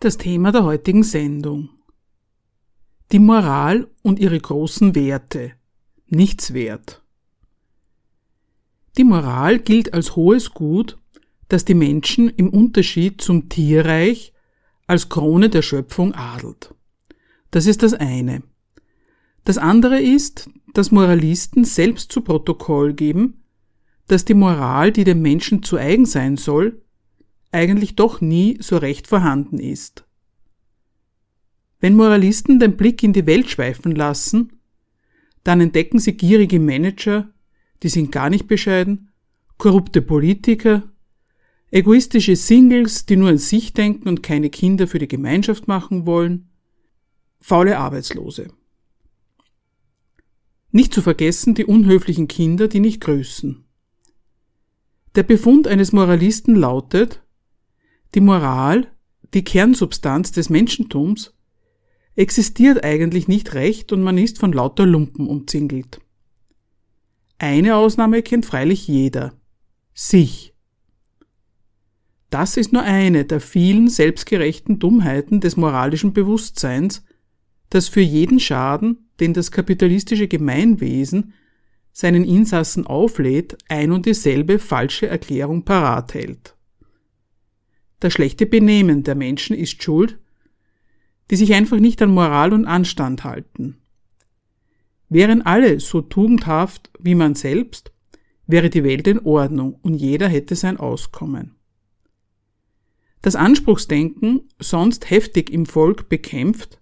Das Thema der heutigen Sendung. Die Moral und ihre großen Werte. Nichts wert. Die Moral gilt als hohes Gut, das die Menschen im Unterschied zum Tierreich als Krone der Schöpfung adelt. Das ist das eine. Das andere ist, dass Moralisten selbst zu Protokoll geben, dass die Moral, die dem Menschen zu eigen sein soll, eigentlich doch nie so recht vorhanden ist. Wenn Moralisten den Blick in die Welt schweifen lassen, dann entdecken sie gierige Manager, die sind gar nicht bescheiden, korrupte Politiker, egoistische Singles, die nur an sich denken und keine Kinder für die Gemeinschaft machen wollen, faule Arbeitslose. Nicht zu vergessen die unhöflichen Kinder, die nicht grüßen. Der Befund eines Moralisten lautet, die Moral, die Kernsubstanz des Menschentums, existiert eigentlich nicht recht und man ist von lauter Lumpen umzingelt. Eine Ausnahme kennt freilich jeder. Sich. Das ist nur eine der vielen selbstgerechten Dummheiten des moralischen Bewusstseins, das für jeden Schaden, den das kapitalistische Gemeinwesen seinen Insassen auflädt, ein und dieselbe falsche Erklärung parat hält. Das schlechte Benehmen der Menschen ist schuld, die sich einfach nicht an Moral und Anstand halten. Wären alle so tugendhaft wie man selbst, wäre die Welt in Ordnung und jeder hätte sein Auskommen. Das Anspruchsdenken, sonst heftig im Volk bekämpft,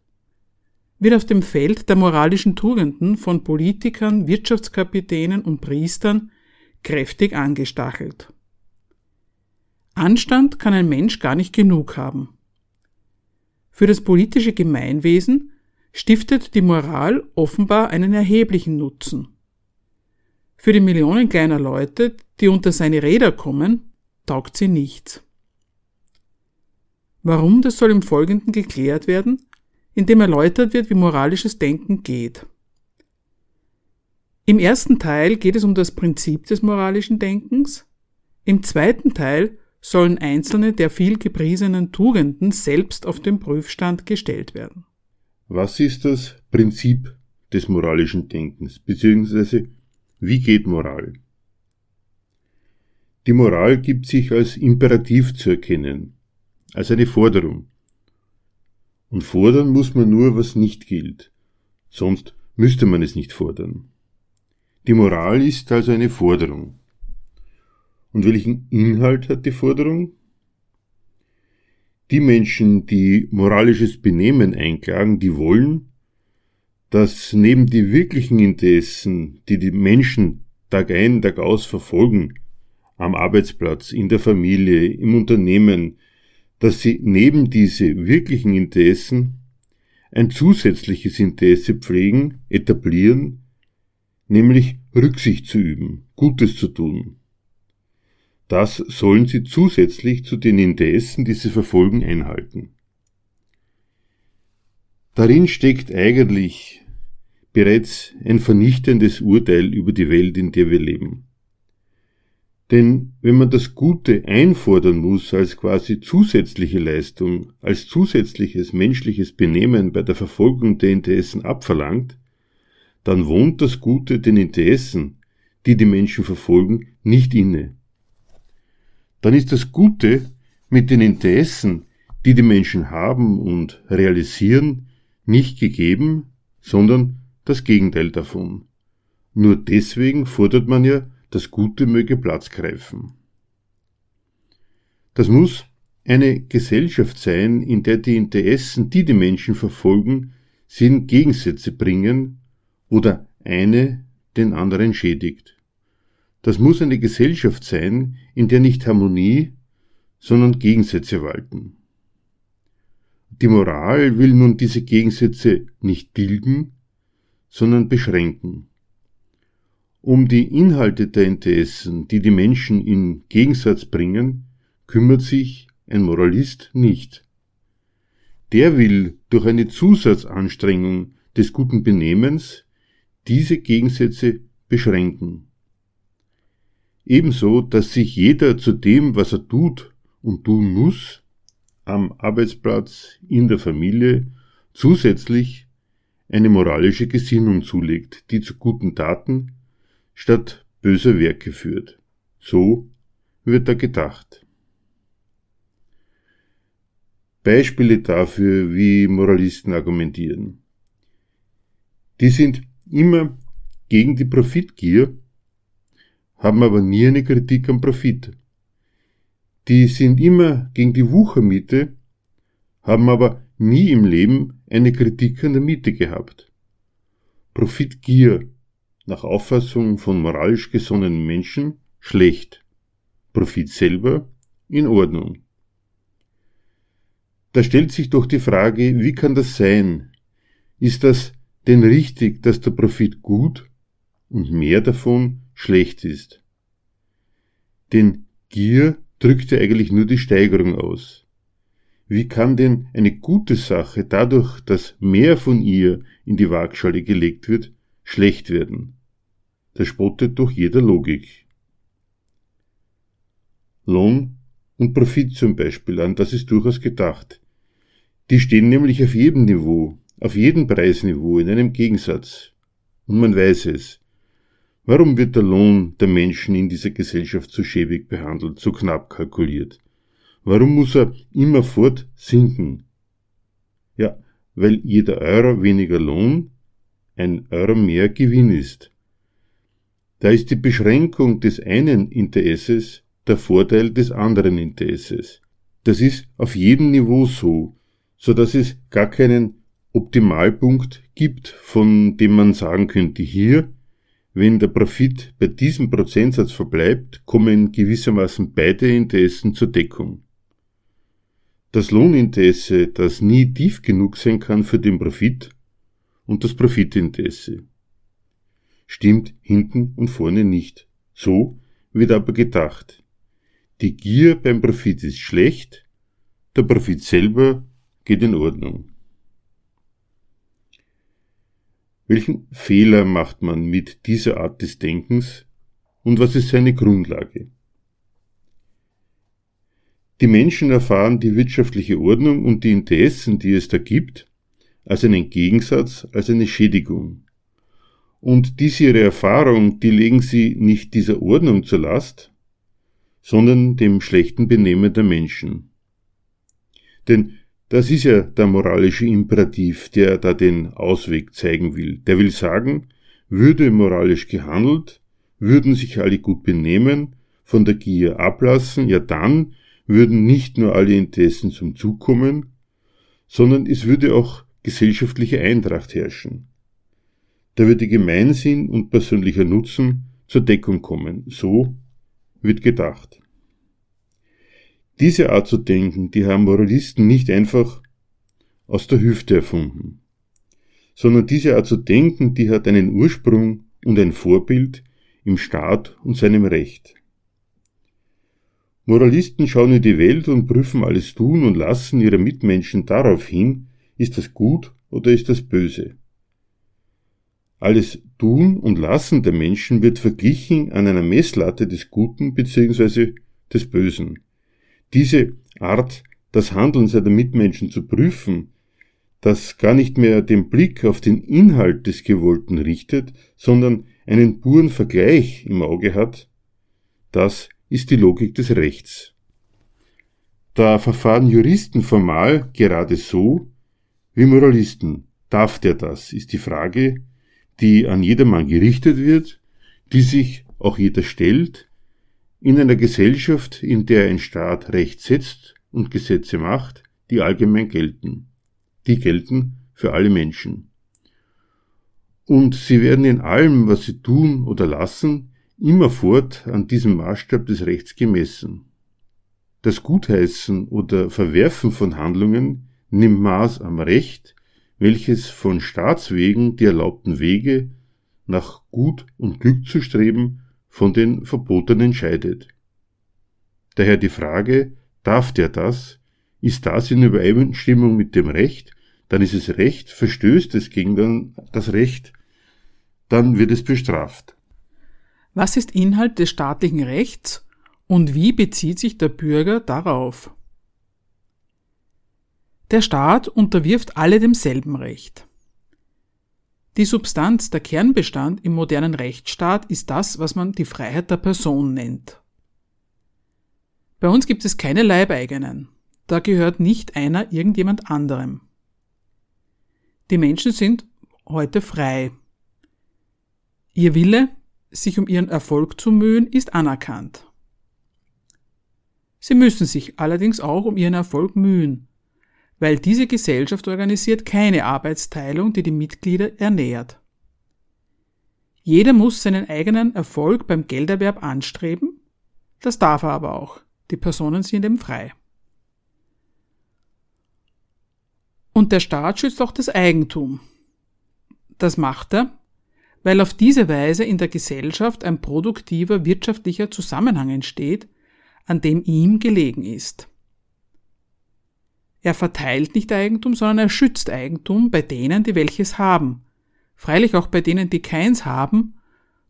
wird auf dem Feld der moralischen Tugenden von Politikern, Wirtschaftskapitänen und Priestern kräftig angestachelt. Anstand kann ein Mensch gar nicht genug haben. Für das politische Gemeinwesen stiftet die Moral offenbar einen erheblichen Nutzen. Für die Millionen kleiner Leute, die unter seine Räder kommen, taugt sie nichts. Warum, das soll im Folgenden geklärt werden, indem erläutert wird, wie moralisches Denken geht. Im ersten Teil geht es um das Prinzip des moralischen Denkens, im zweiten Teil sollen einzelne der viel gepriesenen Tugenden selbst auf den Prüfstand gestellt werden. Was ist das Prinzip des moralischen Denkens, beziehungsweise wie geht Moral? Die Moral gibt sich als Imperativ zu erkennen, als eine Forderung. Und fordern muss man nur, was nicht gilt, sonst müsste man es nicht fordern. Die Moral ist also eine Forderung. Und welchen Inhalt hat die Forderung? Die Menschen, die moralisches Benehmen einklagen, die wollen, dass neben die wirklichen Interessen, die die Menschen Tag ein, Tag aus verfolgen, am Arbeitsplatz, in der Familie, im Unternehmen, dass sie neben diese wirklichen Interessen ein zusätzliches Interesse pflegen, etablieren, nämlich Rücksicht zu üben, Gutes zu tun. Das sollen sie zusätzlich zu den Interessen, die sie verfolgen, einhalten. Darin steckt eigentlich bereits ein vernichtendes Urteil über die Welt, in der wir leben. Denn wenn man das Gute einfordern muss als quasi zusätzliche Leistung, als zusätzliches menschliches Benehmen bei der Verfolgung der Interessen abverlangt, dann wohnt das Gute den Interessen, die die Menschen verfolgen, nicht inne. Dann ist das Gute mit den Interessen, die die Menschen haben und realisieren, nicht gegeben, sondern das Gegenteil davon. Nur deswegen fordert man ja das Gute möge Platz greifen. Das muss eine Gesellschaft sein, in der die Interessen, die die Menschen verfolgen, sie in Gegensätze bringen oder eine den anderen schädigt. Das muss eine Gesellschaft sein, in der nicht Harmonie, sondern Gegensätze walten. Die Moral will nun diese Gegensätze nicht tilgen, sondern beschränken. Um die Inhalte der Interessen, die die Menschen in Gegensatz bringen, kümmert sich ein Moralist nicht. Der will durch eine Zusatzanstrengung des guten Benehmens diese Gegensätze beschränken. Ebenso, dass sich jeder zu dem, was er tut und tun muss, am Arbeitsplatz, in der Familie, zusätzlich eine moralische Gesinnung zulegt, die zu guten Taten statt böser Werke führt. So wird da gedacht. Beispiele dafür, wie Moralisten argumentieren. Die sind immer gegen die Profitgier, haben aber nie eine Kritik am Profit. Die sind immer gegen die Wuchermiete, haben aber nie im Leben eine Kritik an der Miete gehabt. Profitgier nach Auffassung von moralisch gesonnenen Menschen schlecht. Profit selber in Ordnung. Da stellt sich doch die Frage, wie kann das sein? Ist das denn richtig, dass der Profit gut und mehr davon schlecht ist? Denn Gier drückt ja eigentlich nur die Steigerung aus. Wie kann denn eine gute Sache dadurch, dass mehr von ihr in die Waagschale gelegt wird, schlecht werden? Das spottet durch jeder Logik. Lohn und Profit zum Beispiel an, das ist durchaus gedacht. Die stehen nämlich auf jedem Niveau, auf jedem Preisniveau in einem Gegensatz. Und man weiß es. Warum wird der Lohn der Menschen in dieser Gesellschaft so schäbig behandelt, so knapp kalkuliert? Warum muss er immerfort sinken? Ja, weil jeder Euro weniger Lohn ein Euro mehr Gewinn ist. Da ist die Beschränkung des einen Interesses der Vorteil des anderen Interesses. Das ist auf jedem Niveau so, so dass es gar keinen Optimalpunkt gibt, von dem man sagen könnte, hier, wenn der Profit bei diesem Prozentsatz verbleibt, kommen gewissermaßen beide Interessen zur Deckung. Das Lohninteresse, das nie tief genug sein kann für den Profit, und das Profitinteresse stimmt hinten und vorne nicht. So wird aber gedacht. Die Gier beim Profit ist schlecht, der Profit selber geht in Ordnung. Welchen Fehler macht man mit dieser Art des Denkens und was ist seine Grundlage? Die Menschen erfahren die wirtschaftliche Ordnung und die Interessen, die es da gibt, als einen Gegensatz, als eine Schädigung. Und diese ihre Erfahrung, die legen sie nicht dieser Ordnung zur Last, sondern dem schlechten Benehmen der Menschen. Denn das ist ja der moralische Imperativ, der da den Ausweg zeigen will. Der will sagen, würde moralisch gehandelt, würden sich alle gut benehmen, von der Gier ablassen, ja dann würden nicht nur alle Interessen zum Zug kommen, sondern es würde auch gesellschaftliche Eintracht herrschen. Da würde Gemeinsinn und persönlicher Nutzen zur Deckung kommen. So wird gedacht. Diese Art zu denken, die haben Moralisten nicht einfach aus der Hüfte erfunden, sondern diese Art zu denken, die hat einen Ursprung und ein Vorbild im Staat und seinem Recht. Moralisten schauen in die Welt und prüfen alles Tun und Lassen ihrer Mitmenschen darauf hin, ist das gut oder ist das böse. Alles Tun und Lassen der Menschen wird verglichen an einer Messlatte des Guten bzw. des Bösen. Diese Art, das Handeln seiner Mitmenschen zu prüfen, das gar nicht mehr den Blick auf den Inhalt des Gewollten richtet, sondern einen puren Vergleich im Auge hat, das ist die Logik des Rechts. Da verfahren Juristen formal gerade so wie Moralisten. Darf der das, ist die Frage, die an jedermann gerichtet wird, die sich auch jeder stellt, in einer Gesellschaft, in der ein Staat Recht setzt und Gesetze macht, die allgemein gelten. Die gelten für alle Menschen. Und sie werden in allem, was sie tun oder lassen, immerfort an diesem Maßstab des Rechts gemessen. Das Gutheißen oder Verwerfen von Handlungen nimmt Maß am Recht, welches von Staatswegen die erlaubten Wege nach Gut und Glück zu streben von den Verbotenen scheidet. Daher die Frage, darf der das? Ist das in Übereinstimmung mit dem Recht? Dann ist es Recht, verstößt es gegen das Recht, dann wird es bestraft. Was ist Inhalt des staatlichen Rechts und wie bezieht sich der Bürger darauf? Der Staat unterwirft alle demselben Recht. Die Substanz, der Kernbestand im modernen Rechtsstaat ist das, was man die Freiheit der Person nennt. Bei uns gibt es keine Leibeigenen. Da gehört nicht einer irgendjemand anderem. Die Menschen sind heute frei. Ihr Wille, sich um ihren Erfolg zu mühen, ist anerkannt. Sie müssen sich allerdings auch um ihren Erfolg mühen, weil diese Gesellschaft organisiert keine Arbeitsteilung, die die Mitglieder ernährt. Jeder muss seinen eigenen Erfolg beim Gelderwerb anstreben, das darf er aber auch. Die Personen sind eben frei. Und der Staat schützt auch das Eigentum. Das macht er, weil auf diese Weise in der Gesellschaft ein produktiver wirtschaftlicher Zusammenhang entsteht, an dem ihm gelegen ist. Er verteilt nicht Eigentum, sondern er schützt Eigentum bei denen, die welches haben. Freilich auch bei denen, die keins haben,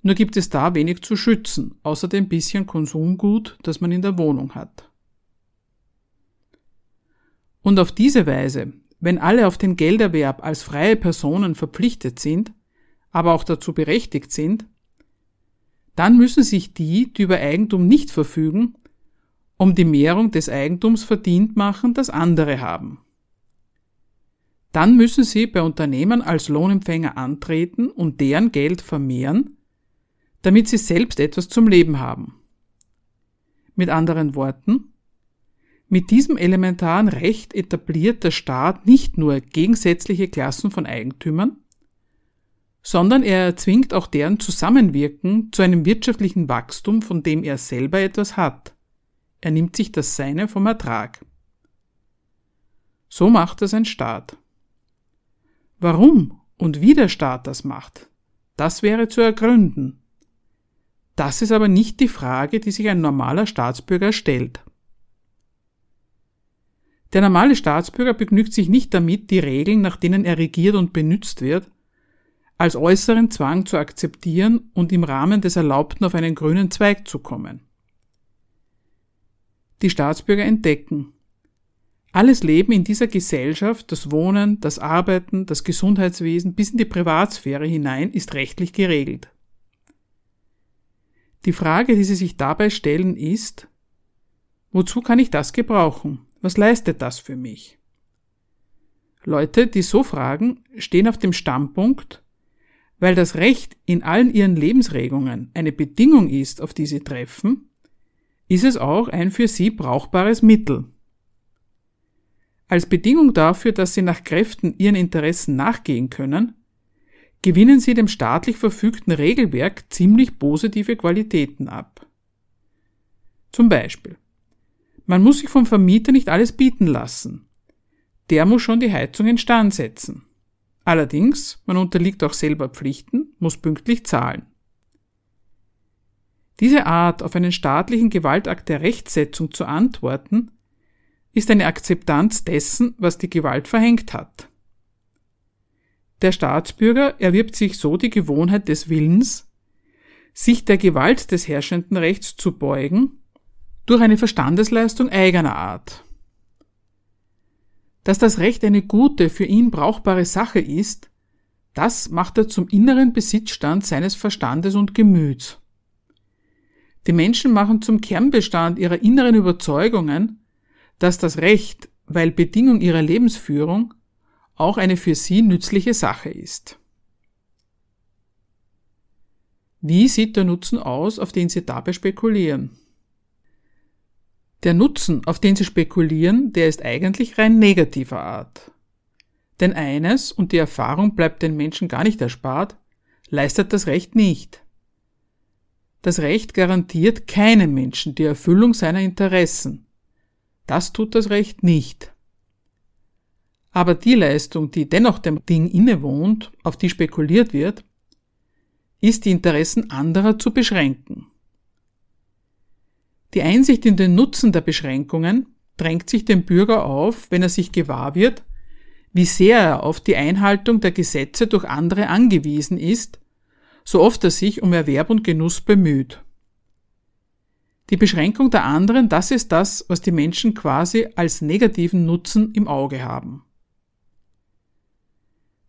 nur gibt es da wenig zu schützen, außer dem bisschen Konsumgut, das man in der Wohnung hat. Und auf diese Weise, wenn alle auf den Gelderwerb als freie Personen verpflichtet sind, aber auch dazu berechtigt sind, dann müssen sich die, die über Eigentum nicht verfügen, um die Mehrung des Eigentums verdient machen, das andere haben. Dann müssen sie bei Unternehmen als Lohnempfänger antreten und deren Geld vermehren, damit sie selbst etwas zum Leben haben. Mit anderen Worten, mit diesem elementaren Recht etabliert der Staat nicht nur gegensätzliche Klassen von Eigentümern, sondern er erzwingt auch deren Zusammenwirken zu einem wirtschaftlichen Wachstum, von dem er selber etwas hat. Er nimmt sich das Seine vom Ertrag. So macht es ein Staat. Warum und wie der Staat das macht, das wäre zu ergründen. Das ist aber nicht die Frage, die sich ein normaler Staatsbürger stellt. Der normale Staatsbürger begnügt sich nicht damit, die Regeln, nach denen er regiert und benützt wird, als äußeren Zwang zu akzeptieren und im Rahmen des Erlaubten auf einen grünen Zweig zu kommen. Die Staatsbürger entdecken, alles Leben in dieser Gesellschaft, das Wohnen, das Arbeiten, das Gesundheitswesen bis in die Privatsphäre hinein ist rechtlich geregelt. Die Frage, die Sie sich dabei stellen, ist, wozu kann ich das gebrauchen? Was leistet das für mich? Leute, die so fragen, stehen auf dem Standpunkt, weil das Recht in allen ihren Lebensregungen eine Bedingung ist, auf die sie treffen, ist es auch ein für sie brauchbares Mittel. Als Bedingung dafür, dass sie nach Kräften ihren Interessen nachgehen können, gewinnen sie dem staatlich verfügten Regelwerk ziemlich positive Qualitäten ab. Zum Beispiel, man muss sich vom Vermieter nicht alles bieten lassen. Der muss schon die Heizung in Stand setzen. Allerdings, man unterliegt auch selber Pflichten, muss pünktlich zahlen. Diese Art, auf einen staatlichen Gewaltakt der Rechtsetzung zu antworten, ist eine Akzeptanz dessen, was die Gewalt verhängt hat. Der Staatsbürger erwirbt sich so die Gewohnheit des Willens, sich der Gewalt des herrschenden Rechts zu beugen, durch eine Verstandesleistung eigener Art. Dass das Recht eine gute, für ihn brauchbare Sache ist, das macht er zum inneren Besitzstand seines Verstandes und Gemüts. Die Menschen machen zum Kernbestand ihrer inneren Überzeugungen, dass das Recht, weil Bedingung ihrer Lebensführung, auch eine für sie nützliche Sache ist. Wie sieht der Nutzen aus, auf den Sie dabei spekulieren? Der Nutzen, auf den sie spekulieren, der ist eigentlich rein negativer Art. Denn eines, und die Erfahrung bleibt den Menschen gar nicht erspart, leistet das Recht nicht. Das Recht garantiert keinem Menschen die Erfüllung seiner Interessen, Das tut das Recht nicht. Aber die Leistung, die dennoch dem Ding innewohnt, auf die spekuliert wird, ist die Interessen anderer zu beschränken. Die Einsicht in den Nutzen der Beschränkungen drängt sich dem Bürger auf, wenn er sich gewahr wird, wie sehr er auf die Einhaltung der Gesetze durch andere angewiesen ist, so oft er sich um Erwerb und Genuss bemüht. Die Beschränkung der anderen, das ist das, was die Menschen quasi als negativen Nutzen im Auge haben.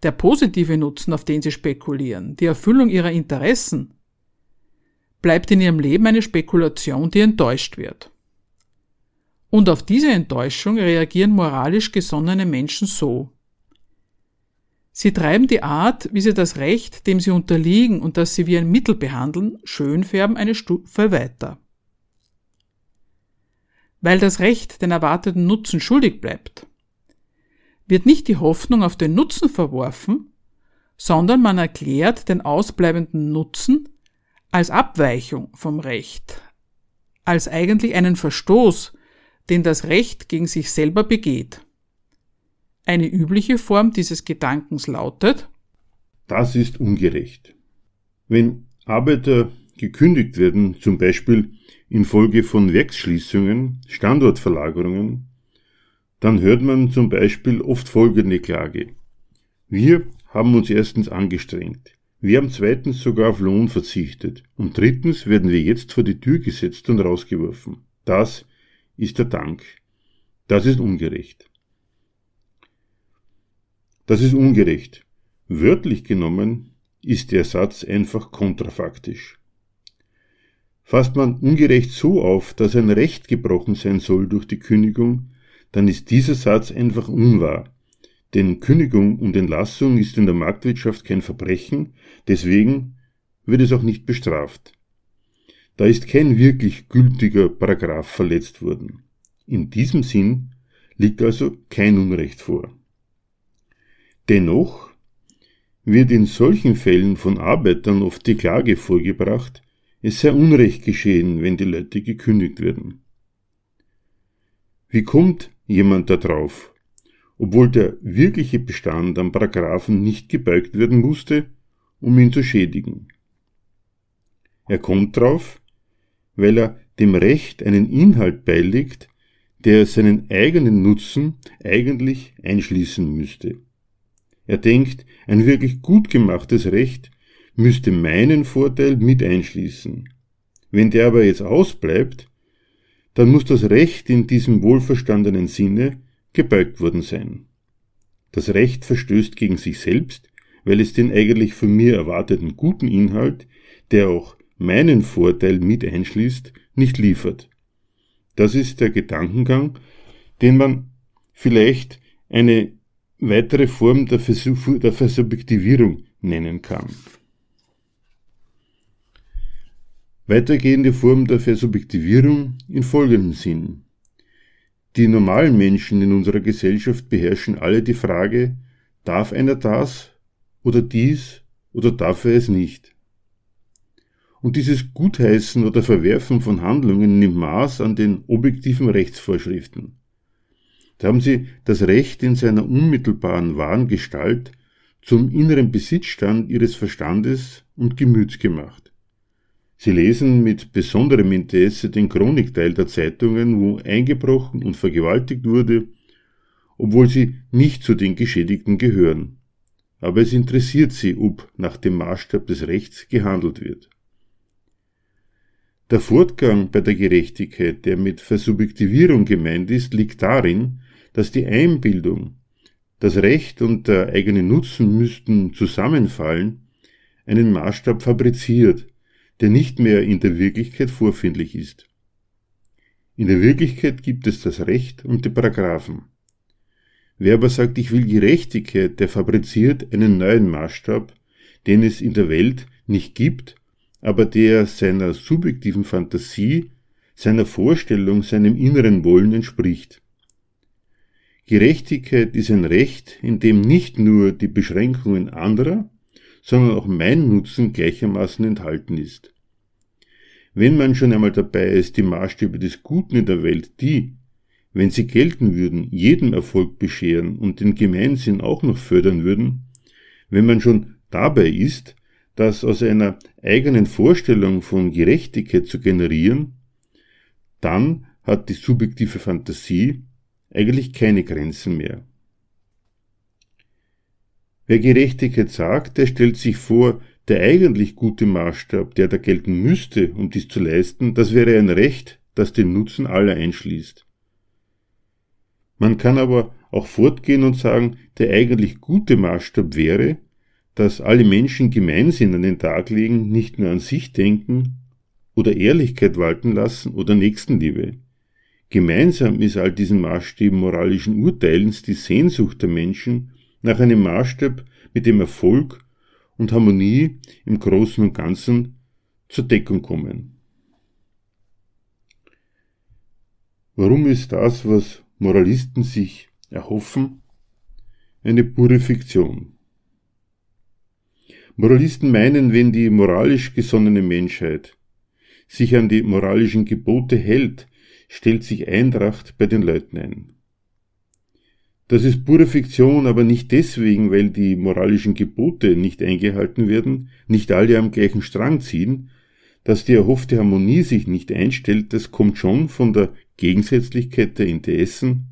Der positive Nutzen, auf den sie spekulieren, die Erfüllung ihrer Interessen, bleibt in ihrem Leben eine Spekulation, die enttäuscht wird. Und auf diese Enttäuschung reagieren moralisch gesonnene Menschen so. Sie treiben die Art, wie sie das Recht, dem sie unterliegen und das sie wie ein Mittel behandeln, schön färben eine Stufe weiter. Weil das Recht den erwarteten Nutzen schuldig bleibt, wird nicht die Hoffnung auf den Nutzen verworfen, sondern man erklärt den ausbleibenden Nutzen als Abweichung vom Recht, als eigentlich einen Verstoß, den das Recht gegen sich selber begeht. Eine übliche Form dieses Gedankens lautet Das ist ungerecht. Wenn Arbeiter gekündigt werden, zum Beispiel infolge von Werksschließungen, Standortverlagerungen, dann hört man zum Beispiel oft folgende Klage. Wir haben uns erstens angestrengt. Wir haben zweitens sogar auf Lohn verzichtet. Und drittens werden wir jetzt vor die Tür gesetzt und rausgeworfen. Das ist der Dank. Das ist ungerecht. Das ist ungerecht. Wörtlich genommen ist der Satz einfach kontrafaktisch. Fasst man ungerecht so auf, dass ein Recht gebrochen sein soll durch die Kündigung, dann ist dieser Satz einfach unwahr. Denn Kündigung und Entlassung ist in der Marktwirtschaft kein Verbrechen, deswegen wird es auch nicht bestraft. Da ist kein wirklich gültiger Paragraph verletzt worden. In diesem Sinn liegt also kein Unrecht vor. Dennoch wird in solchen Fällen von Arbeitern oft die Klage vorgebracht, es sei Unrecht geschehen, wenn die Leute gekündigt werden. Wie kommt jemand da drauf? Obwohl der wirkliche Bestand am Paragraphen nicht gebeugt werden musste, um ihn zu schädigen. Er kommt drauf, weil er dem Recht einen Inhalt beilegt, der seinen eigenen Nutzen eigentlich einschließen müsste. Er denkt, ein wirklich gut gemachtes Recht müsste meinen Vorteil mit einschließen. Wenn der aber jetzt ausbleibt, dann muss das Recht in diesem wohlverstandenen Sinne gebeugt worden sein. Das Recht verstößt gegen sich selbst, weil es den eigentlich von mir erwarteten guten Inhalt, der auch meinen Vorteil mit einschließt, nicht liefert. Das ist der Gedankengang, den man vielleicht eine weitere Form der, Versuch, der Versubjektivierung nennen kann. Weitergehende Form der Versubjektivierung in folgendem Sinn. Die normalen Menschen in unserer Gesellschaft beherrschen alle die Frage, darf einer das oder dies oder darf er es nicht? Und dieses Gutheißen oder Verwerfen von Handlungen nimmt Maß an den objektiven Rechtsvorschriften. Da haben sie das Recht in seiner unmittelbaren wahren Gestalt zum inneren Besitzstand ihres Verstandes und Gemüts gemacht. Sie lesen mit besonderem Interesse den Chronikteil der Zeitungen, wo eingebrochen und vergewaltigt wurde, obwohl sie nicht zu den Geschädigten gehören. Aber es interessiert sie, ob nach dem Maßstab des Rechts gehandelt wird. Der Fortgang bei der Gerechtigkeit, der mit Versubjektivierung gemeint ist, liegt darin, dass die Einbildung, das Recht und der eigene Nutzen müssten zusammenfallen, einen Maßstab fabriziert, der nicht mehr in der Wirklichkeit vorfindlich ist. In der Wirklichkeit gibt es das Recht und die Paragraphen. Wer aber sagt, ich will Gerechtigkeit, der fabriziert einen neuen Maßstab, den es in der Welt nicht gibt, aber der seiner subjektiven Fantasie, seiner Vorstellung, seinem inneren Wollen entspricht. Gerechtigkeit ist ein Recht, in dem nicht nur die Beschränkungen anderer, sondern auch mein Nutzen gleichermaßen enthalten ist. Wenn man schon einmal dabei ist, die Maßstäbe des Guten in der Welt, die, wenn sie gelten würden, jedem Erfolg bescheren und den Gemeinsinn auch noch fördern würden, wenn man schon dabei ist, das aus einer eigenen Vorstellung von Gerechtigkeit zu generieren, dann hat die subjektive Fantasie eigentlich keine Grenzen mehr. Wer Gerechtigkeit sagt, der stellt sich vor, der eigentlich gute Maßstab, der da gelten müsste, um dies zu leisten, das wäre ein Recht, das den Nutzen aller einschließt. Man kann aber auch fortgehen und sagen, der eigentlich gute Maßstab wäre, dass alle Menschen Gemeinsinn an den Tag legen, nicht nur an sich denken oder Ehrlichkeit walten lassen oder Nächstenliebe. Gemeinsam ist all diesen Maßstäben moralischen Urteilens die Sehnsucht der Menschen nach einem Maßstab, mit dem Erfolg und Harmonie im Großen und Ganzen zur Deckung kommen. Warum ist das, was Moralisten sich erhoffen, eine pure Fiktion? Moralisten meinen, wenn die moralisch gesonnene Menschheit sich an die moralischen Gebote hält, stellt sich Eintracht bei den Leuten ein. Das ist pure Fiktion, aber nicht deswegen, weil die moralischen Gebote nicht eingehalten werden, nicht alle am gleichen Strang ziehen, dass die erhoffte Harmonie sich nicht einstellt, das kommt schon von der Gegensätzlichkeit der Interessen,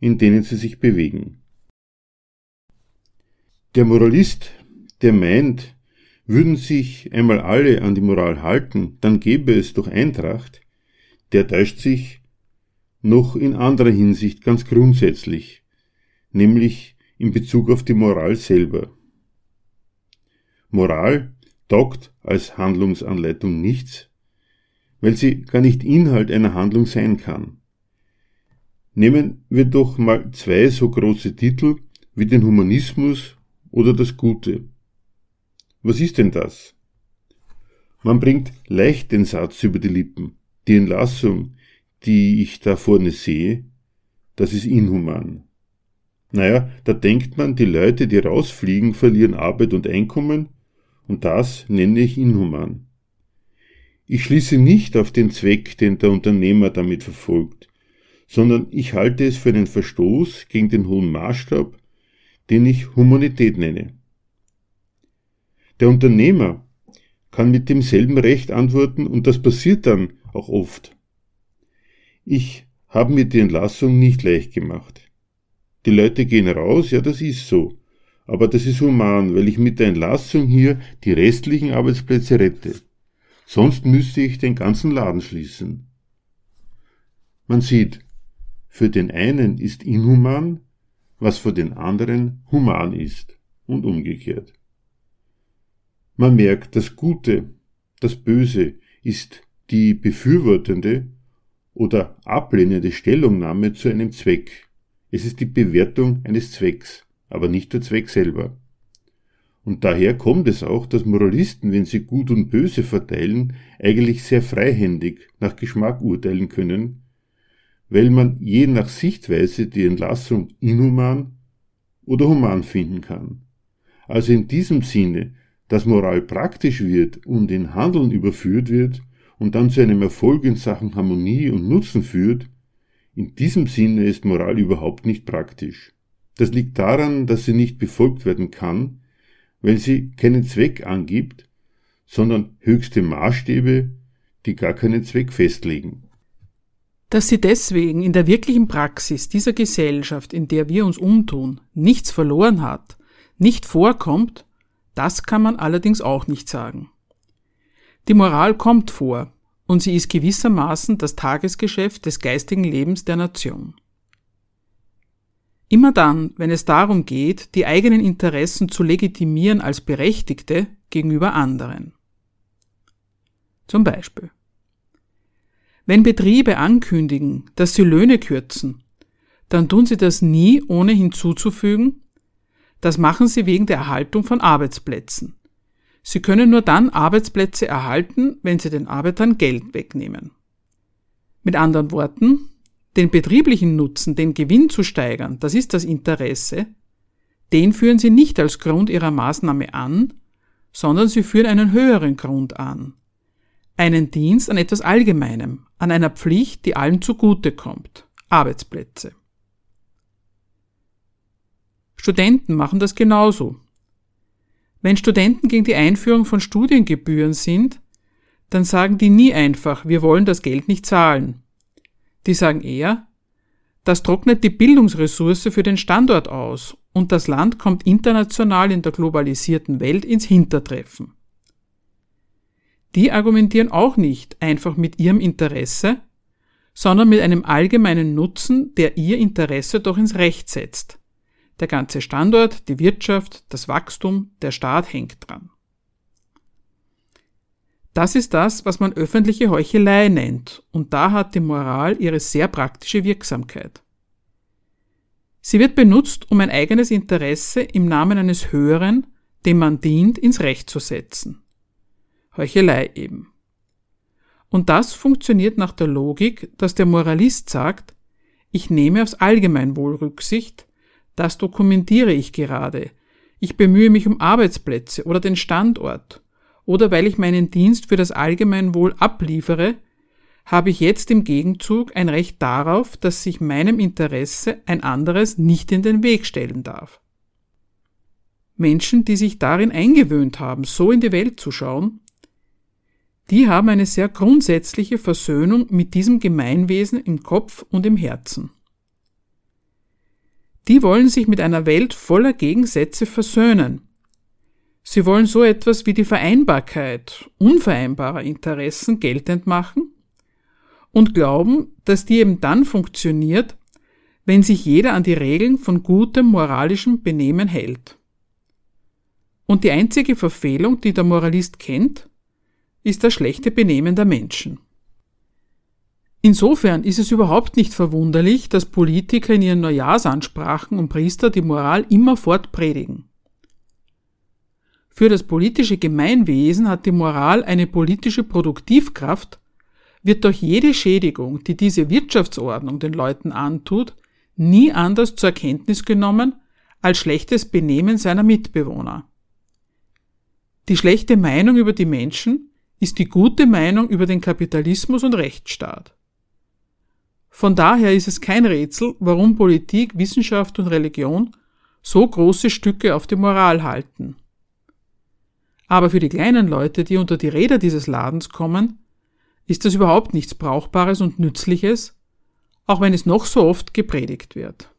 in denen sie sich bewegen. Der Moralist, der meint, würden sich einmal alle an die Moral halten, dann gäbe es doch Eintracht, der täuscht sich noch in anderer Hinsicht ganz grundsätzlich, nämlich in Bezug auf die Moral selber. Moral taugt als Handlungsanleitung nichts, weil sie gar nicht Inhalt einer Handlung sein kann. Nehmen wir doch mal zwei so große Titel wie den Humanismus oder das Gute. Was ist denn das? Man bringt leicht den Satz über die Lippen. Die Entlassung, die ich da vorne sehe, das ist inhuman. Naja, da denkt man, die Leute, die rausfliegen, verlieren Arbeit und Einkommen, und das nenne ich inhuman. Ich schließe nicht auf den Zweck, den der Unternehmer damit verfolgt, sondern ich halte es für einen Verstoß gegen den hohen Maßstab, den ich Humanität nenne. Der Unternehmer kann mit demselben Recht antworten und das passiert dann auch oft. Ich habe mir die Entlassung nicht leicht gemacht. Die Leute gehen raus, ja, das ist so. Aber das ist human, weil ich mit der Entlassung hier die restlichen Arbeitsplätze rette. Sonst müsste ich den ganzen Laden schließen. Man sieht, für den einen ist inhuman, was für den anderen human ist und umgekehrt. Man merkt, das Gute, das Böse ist die befürwortende oder ablehnende Stellungnahme zu einem Zweck. Es ist die Bewertung eines Zwecks, aber nicht der Zweck selber. Und daher kommt es auch, dass Moralisten, wenn sie Gut und Böse verteilen, eigentlich sehr freihändig nach Geschmack urteilen können, weil man je nach Sichtweise die Entlassung inhuman oder human finden kann. Also in diesem Sinne, dass Moral praktisch wird und in Handeln überführt wird und dann zu einem Erfolg in Sachen Harmonie und Nutzen führt, in diesem Sinne ist Moral überhaupt nicht praktisch. Das liegt daran, dass sie nicht befolgt werden kann, weil sie keinen Zweck angibt, sondern höchste Maßstäbe, die gar keinen Zweck festlegen. Dass sie deswegen in der wirklichen Praxis dieser Gesellschaft, in der wir uns umtun, nichts verloren hat, nicht vorkommt, das kann man allerdings auch nicht sagen. Die Moral kommt vor, und sie ist gewissermaßen das Tagesgeschäft des geistigen Lebens der Nation. Immer dann, wenn es darum geht, die eigenen Interessen zu legitimieren als Berechtigte gegenüber anderen. Zum Beispiel. Wenn Betriebe ankündigen, dass sie Löhne kürzen, dann tun sie das nie ohne hinzuzufügen, das machen sie wegen der Erhaltung von Arbeitsplätzen, Sie können nur dann Arbeitsplätze erhalten, wenn Sie den Arbeitern Geld wegnehmen. Mit anderen Worten, den betrieblichen Nutzen, den Gewinn zu steigern, das ist das Interesse, den führen Sie nicht als Grund Ihrer Maßnahme an, sondern Sie führen einen höheren Grund an. Einen Dienst an etwas Allgemeinem, an einer Pflicht, die allen zugute kommt, Arbeitsplätze. Studenten machen das genauso. Wenn Studenten gegen die Einführung von Studiengebühren sind, dann sagen die nie einfach, wir wollen das Geld nicht zahlen. Die sagen eher, das trocknet die Bildungsressource für den Standort aus und das Land kommt international in der globalisierten Welt ins Hintertreffen. Die argumentieren auch nicht einfach mit ihrem Interesse, sondern mit einem allgemeinen Nutzen, der ihr Interesse doch ins Recht setzt. Der ganze Standort, die Wirtschaft, das Wachstum, der Staat hängt dran. Das ist das, was man öffentliche Heuchelei nennt, und da hat die Moral ihre sehr praktische Wirksamkeit. Sie wird benutzt, um ein eigenes Interesse im Namen eines Höheren, dem man dient, ins Recht zu setzen. Heuchelei eben. Und das funktioniert nach der Logik, dass der Moralist sagt, ich nehme aufs Allgemeinwohl Rücksicht, das dokumentiere ich gerade, ich bemühe mich um Arbeitsplätze oder den Standort, oder weil ich meinen Dienst für das Allgemeinwohl abliefere, habe ich jetzt im Gegenzug ein Recht darauf, dass sich meinem Interesse ein anderes nicht in den Weg stellen darf. Menschen, die sich darin eingewöhnt haben, so in die Welt zu schauen, die haben eine sehr grundsätzliche Versöhnung mit diesem Gemeinwesen im Kopf und im Herzen. Die wollen sich mit einer Welt voller Gegensätze versöhnen, Sie wollen so etwas wie die Vereinbarkeit unvereinbarer Interessen geltend machen und glauben, dass die eben dann funktioniert, wenn sich jeder an die Regeln von gutem moralischem Benehmen hält. Und die einzige Verfehlung, die der Moralist kennt, ist das schlechte Benehmen der Menschen. Insofern ist es überhaupt nicht verwunderlich, dass Politiker in ihren Neujahrsansprachen und Priester die Moral immerfort predigen. Für das politische Gemeinwesen hat die Moral eine politische Produktivkraft, wird durch jede Schädigung, die diese Wirtschaftsordnung den Leuten antut, nie anders zur Kenntnis genommen als schlechtes Benehmen seiner Mitbewohner. Die schlechte Meinung über die Menschen ist die gute Meinung über den Kapitalismus und Rechtsstaat. Von daher ist es kein Rätsel, warum Politik, Wissenschaft und Religion so große Stücke auf die Moral halten. Aber für die kleinen Leute, die unter die Räder dieses Ladens kommen, ist das überhaupt nichts Brauchbares und Nützliches, auch wenn es noch so oft gepredigt wird.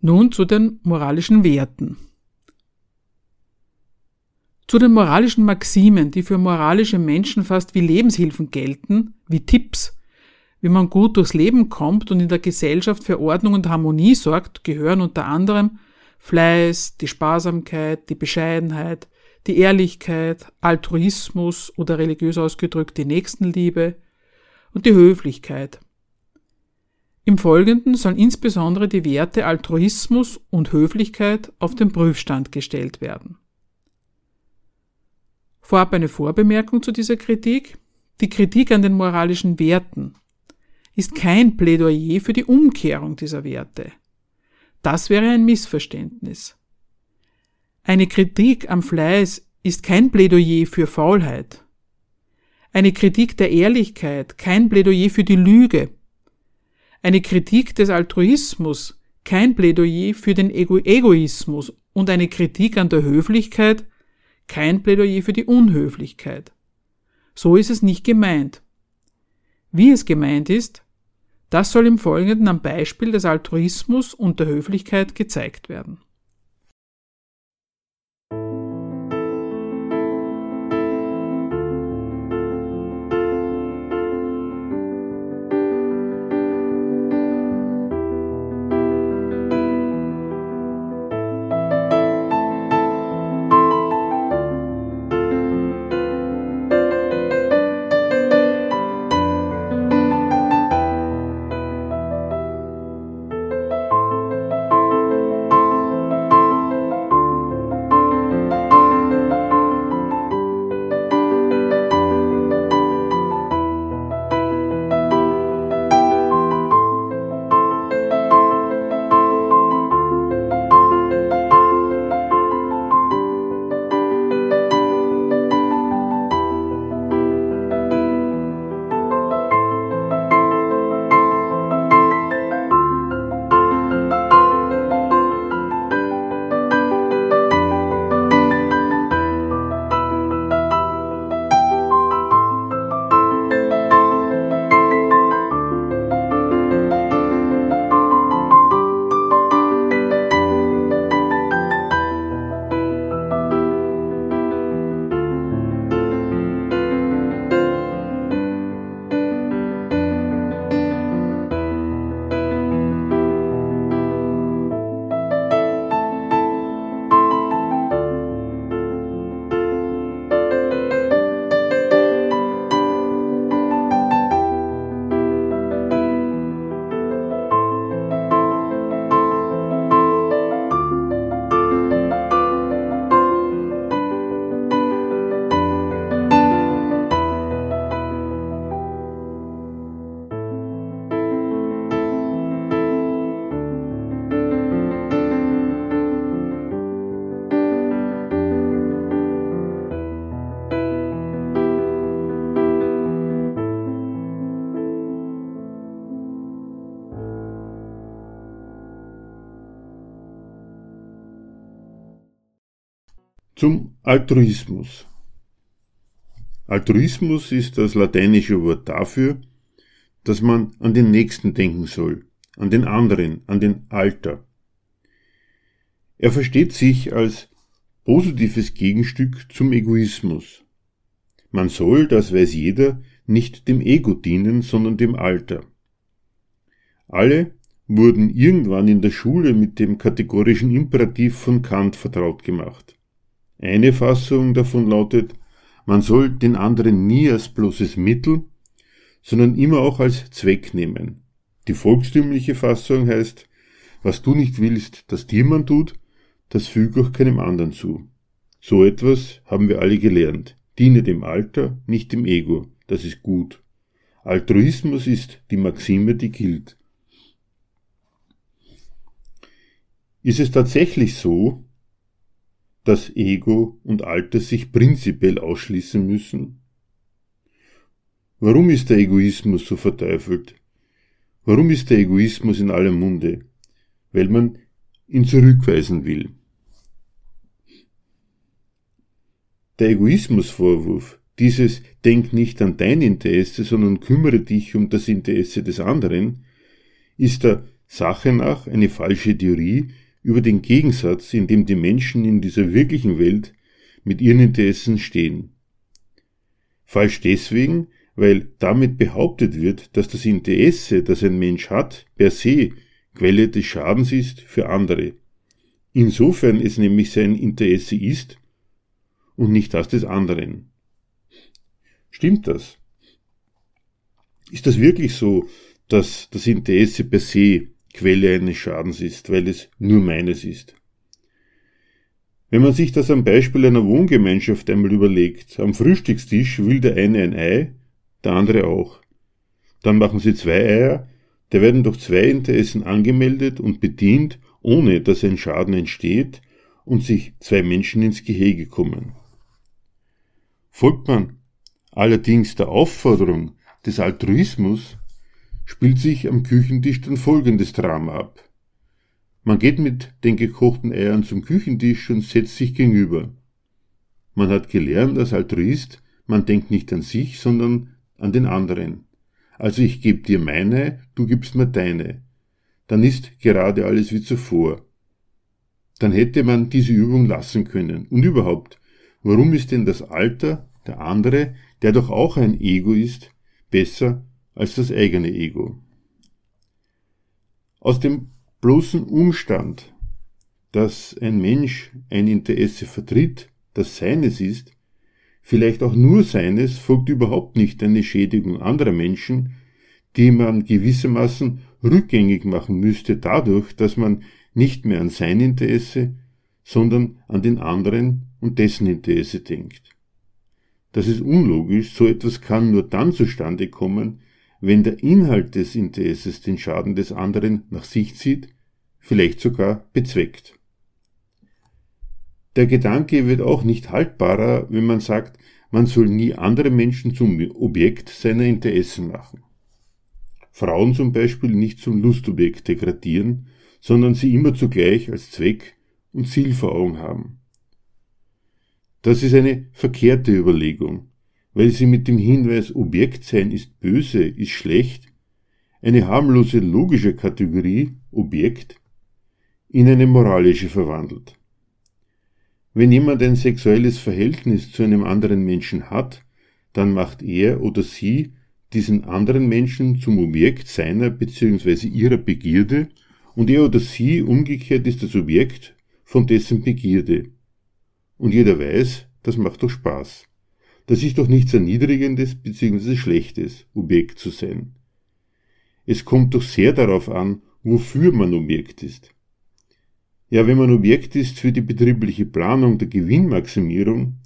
Nun zu den moralischen Werten. Zu den moralischen Maximen, die für moralische Menschen fast wie Lebenshilfen gelten, wie Tipps, wie man gut durchs Leben kommt und in der Gesellschaft für Ordnung und Harmonie sorgt, gehören unter anderem Fleiß, die Sparsamkeit, die Bescheidenheit, die Ehrlichkeit, Altruismus oder religiös ausgedrückt die Nächstenliebe und die Höflichkeit. Im Folgenden sollen insbesondere die Werte Altruismus und Höflichkeit auf den Prüfstand gestellt werden. Vorab eine Vorbemerkung zu dieser Kritik. Die Kritik an den moralischen Werten ist kein Plädoyer für die Umkehrung dieser Werte. Das wäre ein Missverständnis. Eine Kritik am Fleiß ist kein Plädoyer für Faulheit. Eine Kritik der Ehrlichkeit, kein Plädoyer für die Lüge. Eine Kritik des Altruismus, kein Plädoyer für den Ego Egoismus und eine Kritik an der Höflichkeit, kein Plädoyer für die Unhöflichkeit. So ist es nicht gemeint. Wie es gemeint ist, das soll im Folgenden am Beispiel des Altruismus und der Höflichkeit gezeigt werden. Zum Altruismus. Altruismus ist das lateinische Wort dafür, dass man an den Nächsten denken soll, an den anderen, an den Alter. Er versteht sich als positives Gegenstück zum Egoismus. Man soll, das weiß jeder, nicht dem Ego dienen, sondern dem Alter. Alle wurden irgendwann in der Schule mit dem kategorischen Imperativ von Kant vertraut gemacht. Eine Fassung davon lautet, man soll den anderen nie als bloßes Mittel, sondern immer auch als Zweck nehmen. Die volkstümliche Fassung heißt, was du nicht willst, dass dir man tut, das füge auch keinem anderen zu. So etwas haben wir alle gelernt. Diene dem Alter, nicht dem Ego. Das ist gut. Altruismus ist die Maxime, die gilt. Ist es tatsächlich so, dass Ego und Alter sich prinzipiell ausschließen müssen? Warum ist der Egoismus so verteufelt? Warum ist der Egoismus in aller Munde? Weil man ihn zurückweisen will. Der Egoismusvorwurf, dieses Denk nicht an dein Interesse, sondern kümmere dich um das Interesse des anderen, ist der Sache nach eine falsche Theorie über den Gegensatz, in dem die Menschen in dieser wirklichen Welt mit ihren Interessen stehen. Falsch deswegen, weil damit behauptet wird, dass das Interesse, das ein Mensch hat, per se Quelle des Schadens ist für andere. Insofern es nämlich sein Interesse ist und nicht das des anderen. Stimmt das? Ist das wirklich so, dass das Interesse per se Quelle eines Schadens ist, weil es nur meines ist? Wenn man sich das am Beispiel einer Wohngemeinschaft einmal überlegt, am Frühstückstisch will der eine ein Ei, der andere auch. Dann machen sie zwei Eier, da werden durch zwei Interessen angemeldet und bedient, ohne dass ein Schaden entsteht und sich zwei Menschen ins Gehege kommen. Folgt man allerdings der Aufforderung des Altruismus, spielt sich am Küchentisch dann folgendes Drama ab. Man geht mit den gekochten Eiern zum Küchentisch und setzt sich gegenüber. Man hat gelernt als Altruist, man denkt nicht an sich, sondern an den anderen. Also ich gebe dir meine, du gibst mir deine. Dann ist gerade alles wie zuvor. Dann hätte man diese Übung lassen können. Und überhaupt, warum ist denn das Alter, der andere, der doch auch ein Ego ist, besser als das eigene Ego? Aus dem bloßen Umstand, dass ein Mensch ein Interesse vertritt, das seines ist, vielleicht auch nur seines, folgt überhaupt nicht eine Schädigung anderer Menschen, die man gewissermaßen rückgängig machen müsste dadurch, dass man nicht mehr an sein Interesse, sondern an den anderen und dessen Interesse denkt. Das ist unlogisch, so etwas kann nur dann zustande kommen, wenn der Inhalt des Interesses den Schaden des anderen nach sich zieht, vielleicht sogar bezweckt. Der Gedanke wird auch nicht haltbarer, wenn man sagt, man soll nie andere Menschen zum Objekt seiner Interessen machen. Frauen zum Beispiel nicht zum Lustobjekt degradieren, sondern sie immer zugleich als Zweck und Ziel vor Augen haben. Das ist eine verkehrte Überlegung, weil sie mit dem Hinweis Objekt sein ist böse, ist schlecht, eine harmlose logische Kategorie Objekt in eine moralische verwandelt. Wenn jemand ein sexuelles Verhältnis zu einem anderen Menschen hat, dann macht er oder sie diesen anderen Menschen zum Objekt seiner bzw. ihrer Begierde und er oder sie umgekehrt ist das Objekt von dessen Begierde. Und jeder weiß, das macht doch Spaß. Das ist doch nichts Erniedrigendes bzw. Schlechtes, Objekt zu sein. Es kommt doch sehr darauf an, wofür man Objekt ist. Ja, wenn man Objekt ist für die betriebliche Planung der Gewinnmaximierung,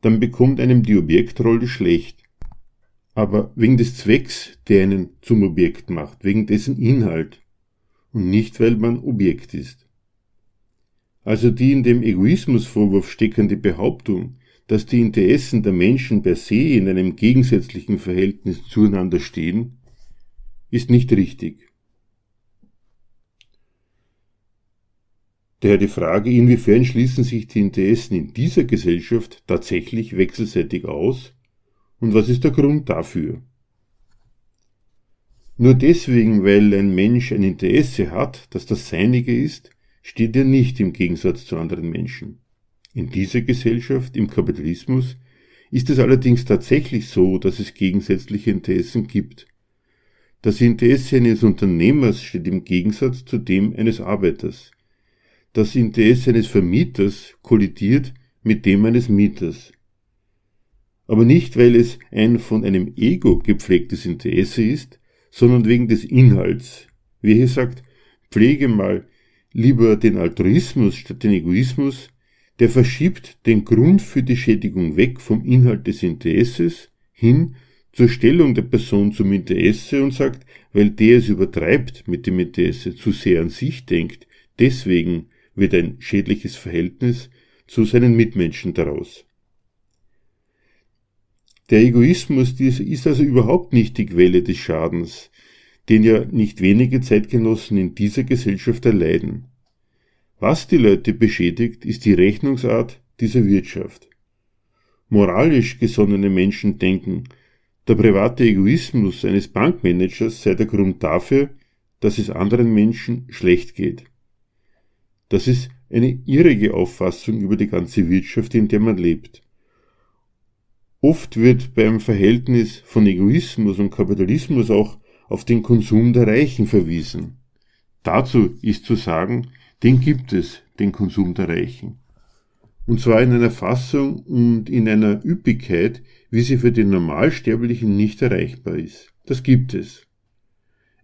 dann bekommt einem die Objektrolle schlecht. Aber wegen des Zwecks, der einen zum Objekt macht, wegen dessen Inhalt und nicht, weil man Objekt ist. Also die in dem Egoismusvorwurf steckende Behauptung, dass die Interessen der Menschen per se in einem gegensätzlichen Verhältnis zueinander stehen, ist nicht richtig. Daher die Frage, inwiefern schließen sich die Interessen in dieser Gesellschaft tatsächlich wechselseitig aus und was ist der Grund dafür? Nur deswegen, weil ein Mensch ein Interesse hat, das das seinige ist, steht er nicht im Gegensatz zu anderen Menschen. In dieser Gesellschaft, im Kapitalismus, ist es allerdings tatsächlich so, dass es gegensätzliche Interessen gibt. Das Interesse eines Unternehmers steht im Gegensatz zu dem eines Arbeiters. Das Interesse eines Vermieters kollidiert mit dem eines Mieters. Aber nicht, weil es ein von einem Ego gepflegtes Interesse ist, sondern wegen des Inhalts. Wie hier sagt, pflege mal lieber den Altruismus statt den Egoismus, der verschiebt den Grund für die Schädigung weg vom Inhalt des Interesses hin zur Stellung der Person zum Interesse und sagt, weil der es übertreibt mit dem Interesse, zu sehr an sich denkt, deswegen wird ein schädliches Verhältnis zu seinen Mitmenschen daraus. Der Egoismus ist also überhaupt nicht die Quelle des Schadens, den ja nicht wenige Zeitgenossen in dieser Gesellschaft erleiden. Was die Leute beschädigt, ist die Rechnungsart dieser Wirtschaft. Moralisch gesonnene Menschen denken, der private Egoismus eines Bankmanagers sei der Grund dafür, dass es anderen Menschen schlecht geht. Das ist eine irrige Auffassung über die ganze Wirtschaft, in der man lebt. Oft wird beim Verhältnis von Egoismus und Kapitalismus auch auf den Konsum der Reichen verwiesen. Dazu ist zu sagen, den gibt es, den Konsum der Reichen. Und zwar in einer Fassung und in einer Üppigkeit, wie sie für den Normalsterblichen nicht erreichbar ist. Das gibt es.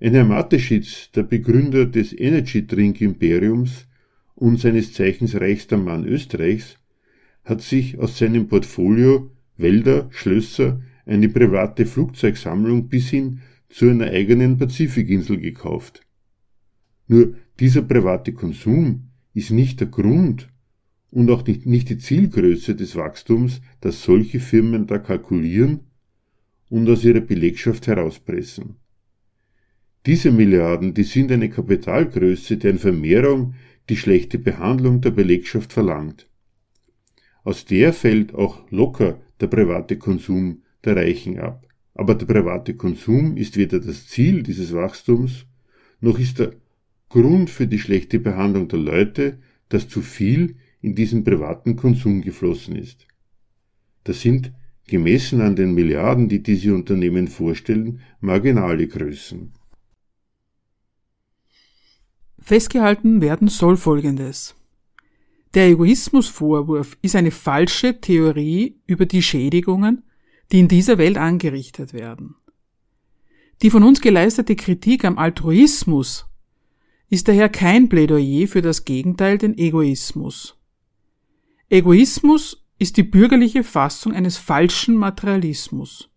Ein Herr Mateschitz, der Begründer des Energy Drink Imperiums und seines Zeichens reichster Mann Österreichs, hat sich aus seinem Portfolio Wälder, Schlösser, eine private Flugzeugsammlung bis hin zu einer eigenen Pazifikinsel gekauft. Nur dieser private Konsum ist nicht der Grund und auch nicht, nicht die Zielgröße des Wachstums, das solche Firmen da kalkulieren und aus ihrer Belegschaft herauspressen. Diese Milliarden, die sind eine Kapitalgröße, deren Vermehrung die schlechte Behandlung der Belegschaft verlangt. Aus der fällt auch locker der private Konsum der Reichen ab. Aber der private Konsum ist weder das Ziel dieses Wachstums, noch ist der Grund für die schlechte Behandlung der Leute, dass zu viel in diesen privaten Konsum geflossen ist. Das sind, gemessen an den Milliarden, die diese Unternehmen vorstellen, marginale Größen. Festgehalten werden soll Folgendes. Der Egoismusvorwurf ist eine falsche Theorie über die Schädigungen, die in dieser Welt angerichtet werden. Die von uns geleistete Kritik am Altruismus ist daher kein Plädoyer für das Gegenteil, den Egoismus. Egoismus ist die bürgerliche Fassung eines falschen Materialismus.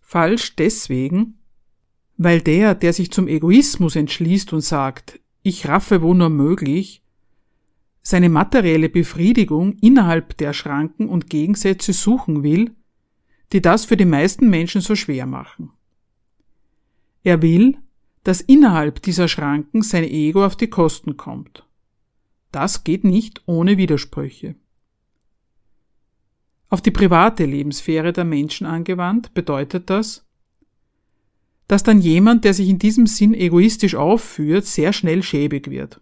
Falsch deswegen, weil der, der sich zum Egoismus entschließt und sagt, ich raffe wo nur möglich, seine materielle Befriedigung innerhalb der Schranken und Gegensätze suchen will, die das für die meisten Menschen so schwer machen. Er will, dass innerhalb dieser Schranken sein Ego auf die Kosten kommt. Das geht nicht ohne Widersprüche. Auf die private Lebenssphäre der Menschen angewandt bedeutet das, dass dann jemand, der sich in diesem Sinn egoistisch aufführt, sehr schnell schäbig wird.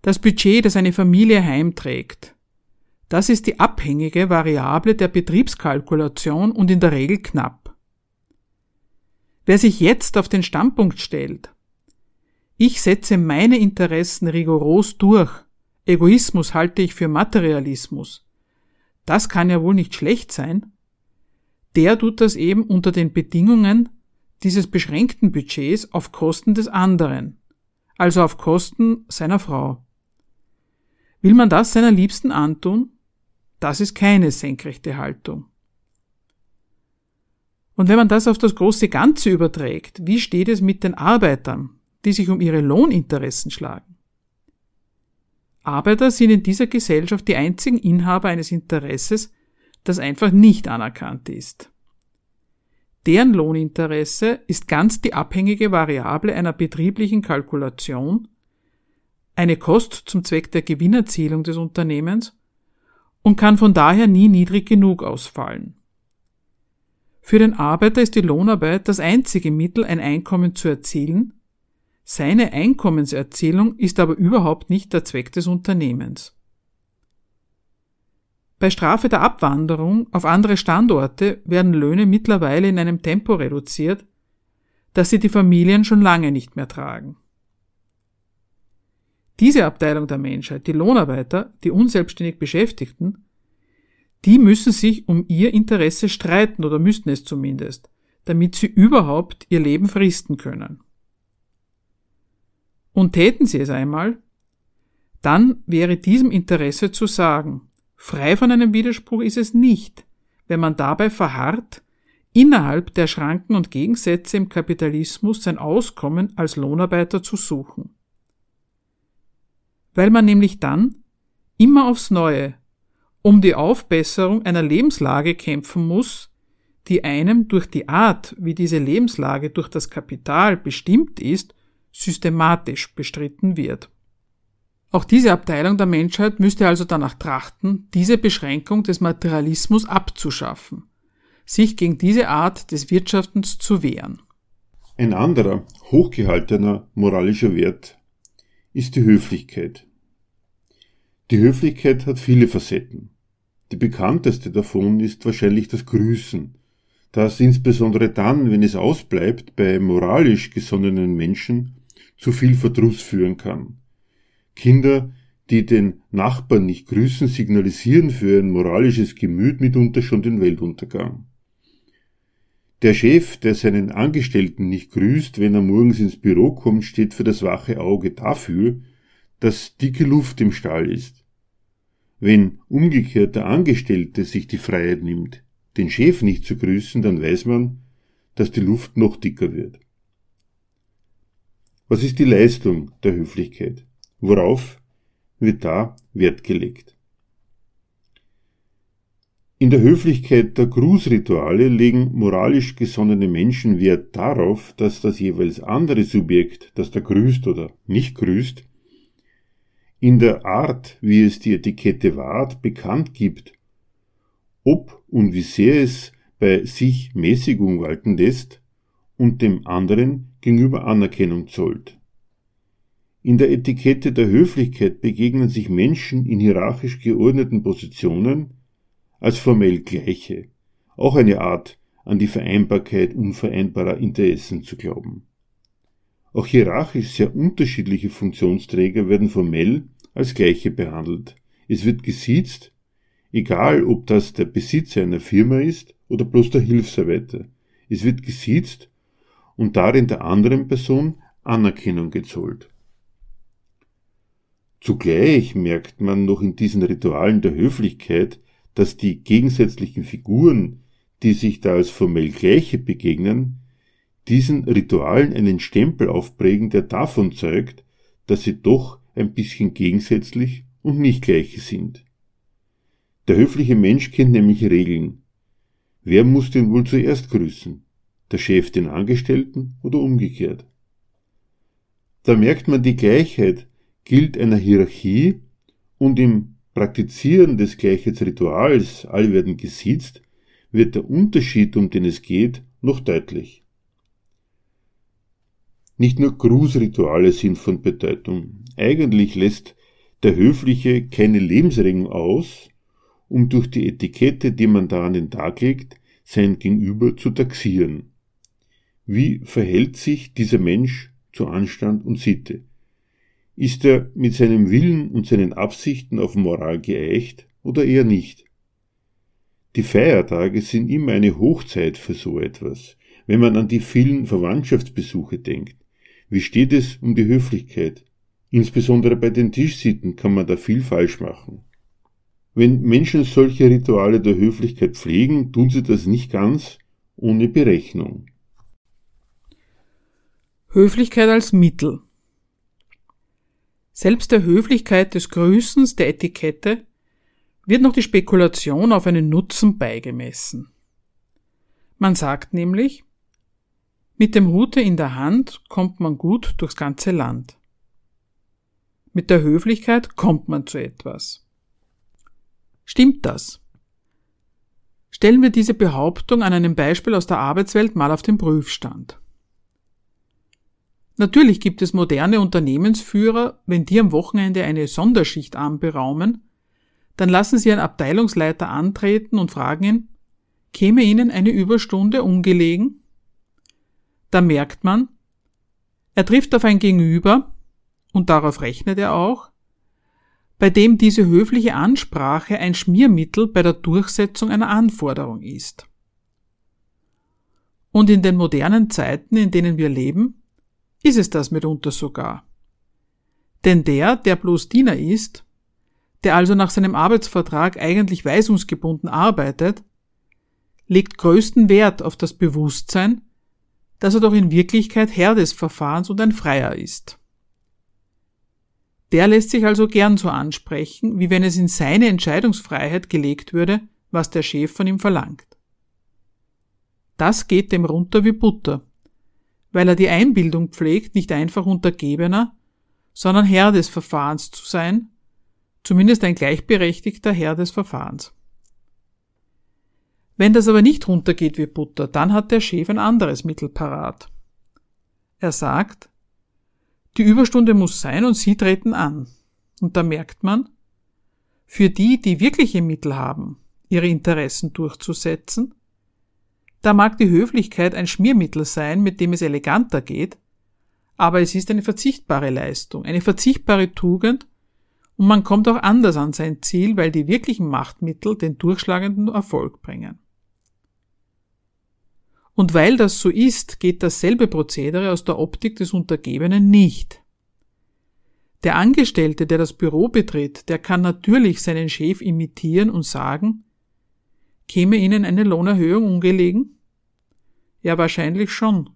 Das Budget, das eine Familie heimträgt, das ist die abhängige Variable der Betriebskalkulation und in der Regel knapp. Wer sich jetzt auf den Standpunkt stellt, ich setze meine Interessen rigoros durch, Egoismus halte ich für Materialismus, das kann ja wohl nicht schlecht sein, der tut das eben unter den Bedingungen dieses beschränkten Budgets auf Kosten des anderen, also auf Kosten seiner Frau. Will man das seiner Liebsten antun? Das ist keine senkrechte Haltung. Und wenn man das auf das große Ganze überträgt, wie steht es mit den Arbeitern, die sich um ihre Lohninteressen schlagen? Arbeiter sind in dieser Gesellschaft die einzigen Inhaber eines Interesses, das einfach nicht anerkannt ist. Deren Lohninteresse ist ganz die abhängige Variable einer betrieblichen Kalkulation, eine Kost zum Zweck der Gewinnerzielung des Unternehmens und kann von daher nie niedrig genug ausfallen. Für den Arbeiter ist die Lohnarbeit das einzige Mittel, ein Einkommen zu erzielen, seine Einkommenserzielung ist aber überhaupt nicht der Zweck des Unternehmens. Bei Strafe der Abwanderung auf andere Standorte werden Löhne mittlerweile in einem Tempo reduziert, dass sie die Familien schon lange nicht mehr tragen. Diese Abteilung der Menschheit, die Lohnarbeiter, die unselbstständig Beschäftigten, die müssen sich um ihr Interesse streiten oder müssten es zumindest, damit sie überhaupt ihr Leben fristen können. Und täten sie es einmal, dann wäre diesem Interesse zu sagen, Frei von einem Widerspruch ist es nicht, wenn man dabei verharrt, innerhalb der Schranken und Gegensätze im Kapitalismus sein Auskommen als Lohnarbeiter zu suchen. Weil man nämlich dann immer aufs Neue um die Aufbesserung einer Lebenslage kämpfen muss, die einem durch die Art, wie diese Lebenslage durch das Kapital bestimmt ist, systematisch bestritten wird. Auch diese Abteilung der Menschheit müsste also danach trachten, diese Beschränkung des Materialismus abzuschaffen, sich gegen diese Art des Wirtschaftens zu wehren. Ein anderer, hochgehaltener moralischer Wert ist die Höflichkeit. Die Höflichkeit hat viele Facetten. Die bekannteste davon ist wahrscheinlich das Grüßen, das insbesondere dann, wenn es ausbleibt, bei moralisch gesonnenen Menschen zu viel Verdruss führen kann. Kinder, die den Nachbarn nicht grüßen, signalisieren für ein moralisches Gemüt mitunter schon den Weltuntergang. Der Chef, der seinen Angestellten nicht grüßt, wenn er morgens ins Büro kommt, steht für das wache Auge dafür, dass dicke Luft im Stall ist. Wenn umgekehrt der Angestellte sich die Freiheit nimmt, den Chef nicht zu grüßen, dann weiß man, dass die Luft noch dicker wird. Was ist die Leistung der Höflichkeit? Worauf wird da Wert gelegt? In der Höflichkeit der Grußrituale legen moralisch gesonnene Menschen Wert darauf, dass das jeweils andere Subjekt, das da grüßt oder nicht grüßt, in der Art, wie es die Etikette wahrt, bekannt gibt, ob und wie sehr es bei sich Mäßigung walten lässt und dem anderen gegenüber Anerkennung zollt. In der Etikette der Höflichkeit begegnen sich Menschen in hierarchisch geordneten Positionen als formell Gleiche, auch eine Art, an die Vereinbarkeit unvereinbarer Interessen zu glauben. Auch hierarchisch sehr unterschiedliche Funktionsträger werden formell als Gleiche behandelt. Es wird gesiezt, egal ob das der Besitzer einer Firma ist oder bloß der Hilfsarbeiter. Es wird gesiezt und darin der anderen Person Anerkennung gezollt. Zugleich merkt man noch in diesen Ritualen der Höflichkeit, dass die gegensätzlichen Figuren, die sich da als formell Gleiche begegnen, diesen Ritualen einen Stempel aufprägen, der davon zeugt, dass sie doch ein bisschen gegensätzlich und nicht gleiche sind. Der höfliche Mensch kennt nämlich Regeln. Wer muss denn wohl zuerst grüßen? Der Chef den Angestellten oder umgekehrt? Da merkt man die Gleichheit gilt einer Hierarchie und im Praktizieren des Gleichheitsrituals, alle werden gesiezt, wird der Unterschied, um den es geht, noch deutlich. Nicht nur Grußrituale sind von Bedeutung. Eigentlich lässt der Höfliche keine Lebensregeln aus, um durch die Etikette, die man da an den Tag legt, sein Gegenüber zu taxieren. Wie verhält sich dieser Mensch zu Anstand und Sitte? Ist er mit seinem Willen und seinen Absichten auf Moral geeicht oder eher nicht? Die Feiertage sind immer eine Hochzeit für so etwas, wenn man an die vielen Verwandtschaftsbesuche denkt. Wie steht es um die Höflichkeit? Insbesondere bei den Tischsitten kann man da viel falsch machen. Wenn Menschen solche Rituale der Höflichkeit pflegen, tun sie das nicht ganz ohne Berechnung. Höflichkeit als Mittel. Selbst der Höflichkeit des Grüßens der Etikette wird noch die Spekulation auf einen Nutzen beigemessen. Man sagt nämlich, mit dem Hute in der Hand kommt man gut durchs ganze Land. Mit der Höflichkeit kommt man zu etwas. Stimmt das? Stellen wir diese Behauptung an einem Beispiel aus der Arbeitswelt mal auf den Prüfstand. Natürlich gibt es moderne Unternehmensführer, wenn die am Wochenende eine Sonderschicht anberaumen, dann lassen sie einen Abteilungsleiter antreten und fragen ihn, käme Ihnen eine Überstunde ungelegen? Da merkt man, er trifft auf ein Gegenüber, und darauf rechnet er auch, bei dem diese höfliche Ansprache ein Schmiermittel bei der Durchsetzung einer Anforderung ist. Und in den modernen Zeiten, in denen wir leben, ist es das mitunter sogar. Denn der, der bloß Diener ist, der also nach seinem Arbeitsvertrag eigentlich weisungsgebunden arbeitet, legt größten Wert auf das Bewusstsein, dass er doch in Wirklichkeit Herr des Verfahrens und ein Freier ist. Der lässt sich also gern so ansprechen, wie wenn es in seine Entscheidungsfreiheit gelegt würde, was der Chef von ihm verlangt. Das geht dem runter wie Butter, weil er die Einbildung pflegt, nicht einfach Untergebener, sondern Herr des Verfahrens zu sein, zumindest ein gleichberechtigter Herr des Verfahrens. Wenn das aber nicht runtergeht wie Butter, dann hat der Chef ein anderes Mittel parat. Er sagt, die Überstunde muss sein und Sie treten an. Und da merkt man, für die, die wirkliche Mittel haben, ihre Interessen durchzusetzen, da mag die Höflichkeit ein Schmiermittel sein, mit dem es eleganter geht, aber es ist eine verzichtbare Leistung, eine verzichtbare Tugend, und man kommt auch anders an sein Ziel, weil die wirklichen Machtmittel den durchschlagenden Erfolg bringen. Und weil das so ist, geht dasselbe Prozedere aus der Optik des Untergebenen nicht. Der Angestellte, der das Büro betritt, der kann natürlich seinen Chef imitieren und sagen, käme Ihnen eine Lohnerhöhung ungelegen? Ja, wahrscheinlich schon.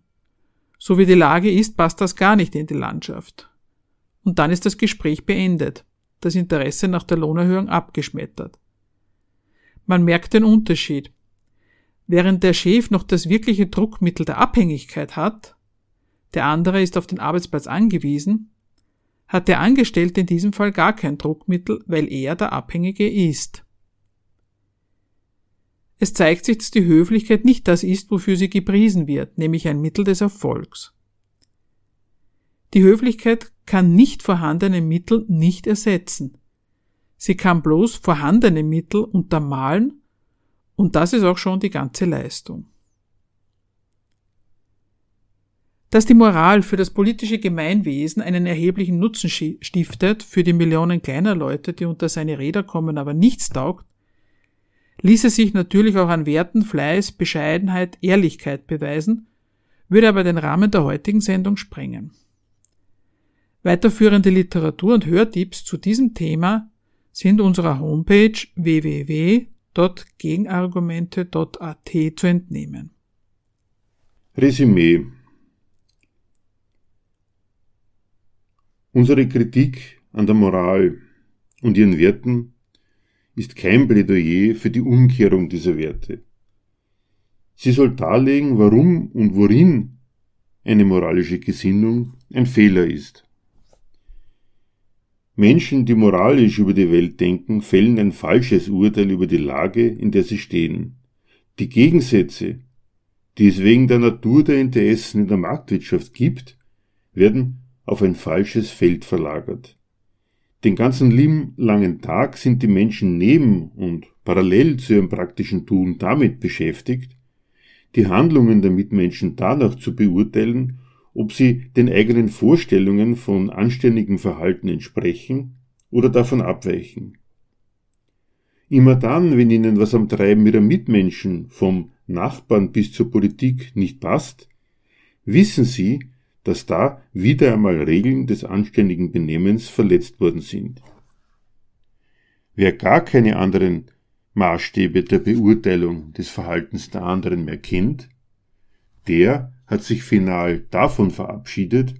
So wie die Lage ist, passt das gar nicht in die Landschaft. Und dann ist das Gespräch beendet, das Interesse nach der Lohnerhöhung abgeschmettert. Man merkt den Unterschied. Während der Chef noch das wirkliche Druckmittel der Abhängigkeit hat, der andere ist auf den Arbeitsplatz angewiesen, hat der Angestellte in diesem Fall gar kein Druckmittel, weil er der Abhängige ist. Es zeigt sich, dass die Höflichkeit nicht das ist, wofür sie gepriesen wird, nämlich ein Mittel des Erfolgs. Die Höflichkeit kann nicht vorhandene Mittel nicht ersetzen. Sie kann bloß vorhandene Mittel untermalen und das ist auch schon die ganze Leistung. Dass die Moral für das politische Gemeinwesen einen erheblichen Nutzen stiftet, für die Millionen kleiner Leute, die unter seine Räder kommen, aber nichts taugt, ließe sich natürlich auch an Werten, Fleiß, Bescheidenheit, Ehrlichkeit beweisen, würde aber den Rahmen der heutigen Sendung sprengen. Weiterführende Literatur und Hörtipps zu diesem Thema sind unserer Homepage www gegenargumente.at zu entnehmen. Resümee Unsere Kritik an der Moral und ihren Werten ist kein Plädoyer für die Umkehrung dieser Werte. Sie soll darlegen, warum und worin eine moralische Gesinnung ein Fehler ist. Menschen, die moralisch über die Welt denken, fällen ein falsches Urteil über die Lage, in der sie stehen. Die Gegensätze, die es wegen der Natur der Interessen in der Marktwirtschaft gibt, werden auf ein falsches Feld verlagert. Den ganzen lieben langen Tag sind die Menschen neben und parallel zu ihrem praktischen Tun damit beschäftigt, die Handlungen der Mitmenschen danach zu beurteilen ob sie den eigenen Vorstellungen von anständigem Verhalten entsprechen oder davon abweichen. Immer dann, wenn ihnen was am Treiben ihrer Mitmenschen, vom Nachbarn bis zur Politik nicht passt, wissen sie, dass da wieder einmal Regeln des anständigen Benehmens verletzt worden sind. Wer gar keine anderen Maßstäbe der Beurteilung des Verhaltens der anderen mehr kennt, der hat sich final davon verabschiedet,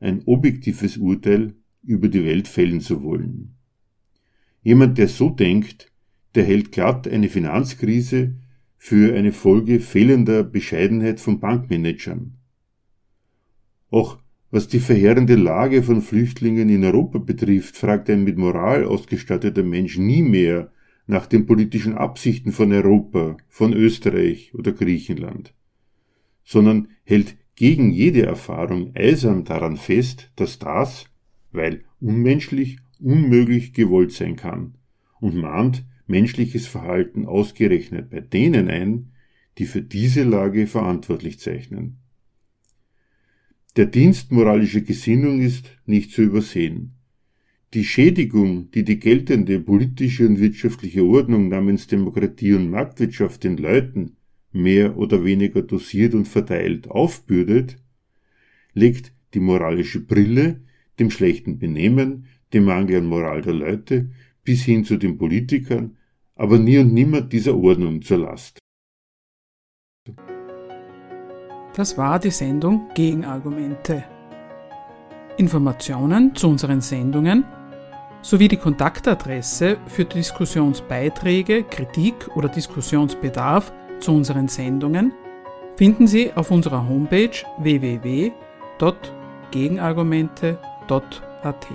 ein objektives Urteil über die Welt fällen zu wollen. Jemand, der so denkt, der hält glatt eine Finanzkrise für eine Folge fehlender Bescheidenheit von Bankmanagern. Auch was die verheerende Lage von Flüchtlingen in Europa betrifft, fragt ein mit Moral ausgestatteter Mensch nie mehr nach den politischen Absichten von Europa, von Österreich oder Griechenland, sondern hält gegen jede Erfahrung eisern daran fest, dass das, weil unmenschlich, unmöglich gewollt sein kann, und mahnt menschliches Verhalten ausgerechnet bei denen ein, die für diese Lage verantwortlich zeichnen. Der Dienst moralischer Gesinnung ist nicht zu übersehen. Die Schädigung, die die geltende politische und wirtschaftliche Ordnung namens Demokratie und Marktwirtschaft den Leuten mehr oder weniger dosiert und verteilt aufbürdet, legt die moralische Brille dem schlechten Benehmen, dem Mangel an Moral der Leute bis hin zu den Politikern, aber nie und nimmer dieser Ordnung zur Last. Das war die Sendung Gegenargumente. Informationen zu unseren Sendungen sowie die Kontaktadresse für Diskussionsbeiträge, Kritik oder Diskussionsbedarf zu unseren Sendungen finden Sie auf unserer Homepage www.gegenargumente.at.